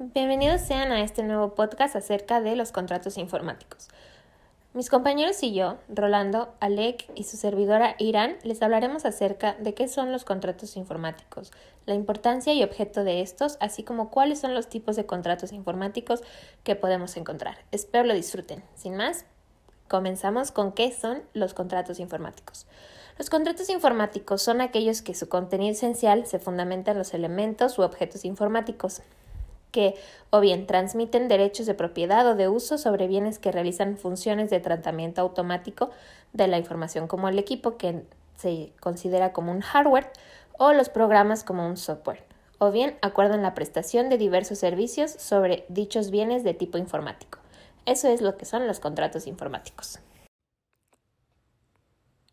Bienvenidos sean a este nuevo podcast acerca de los contratos informáticos. Mis compañeros y yo, Rolando, Alec y su servidora Irán, les hablaremos acerca de qué son los contratos informáticos, la importancia y objeto de estos, así como cuáles son los tipos de contratos informáticos que podemos encontrar. Espero lo disfruten. Sin más, comenzamos con qué son los contratos informáticos. Los contratos informáticos son aquellos que su contenido esencial se fundamenta en los elementos u objetos informáticos que o bien transmiten derechos de propiedad o de uso sobre bienes que realizan funciones de tratamiento automático de la información como el equipo que se considera como un hardware o los programas como un software, o bien acuerdan la prestación de diversos servicios sobre dichos bienes de tipo informático. Eso es lo que son los contratos informáticos.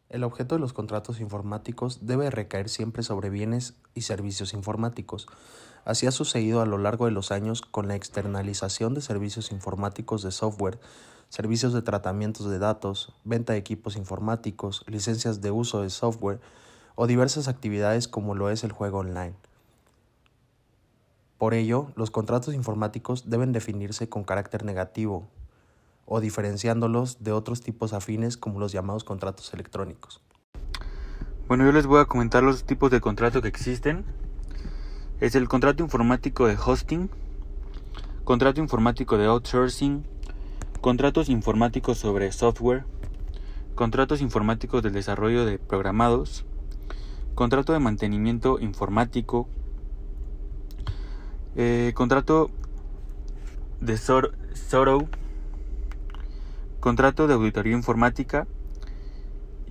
El objeto de los contratos informáticos debe recaer siempre sobre bienes y servicios informáticos. Así ha sucedido a lo largo de los años con la externalización de servicios informáticos de software, servicios de tratamientos de datos, venta de equipos informáticos, licencias de uso de software o diversas actividades como lo es el juego online. Por ello, los contratos informáticos deben definirse con carácter negativo, o diferenciándolos de otros tipos afines como los llamados contratos electrónicos. Bueno, yo les voy a comentar los tipos de contrato que existen. Es el contrato informático de hosting, contrato informático de outsourcing, contratos informáticos sobre software, contratos informáticos del desarrollo de programados, contrato de mantenimiento informático, eh, contrato de Soro contrato de auditoría informática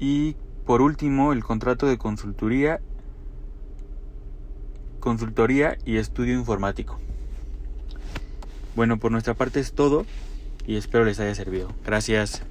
y por último el contrato de consultoría, consultoría y estudio informático. Bueno, por nuestra parte es todo y espero les haya servido. Gracias.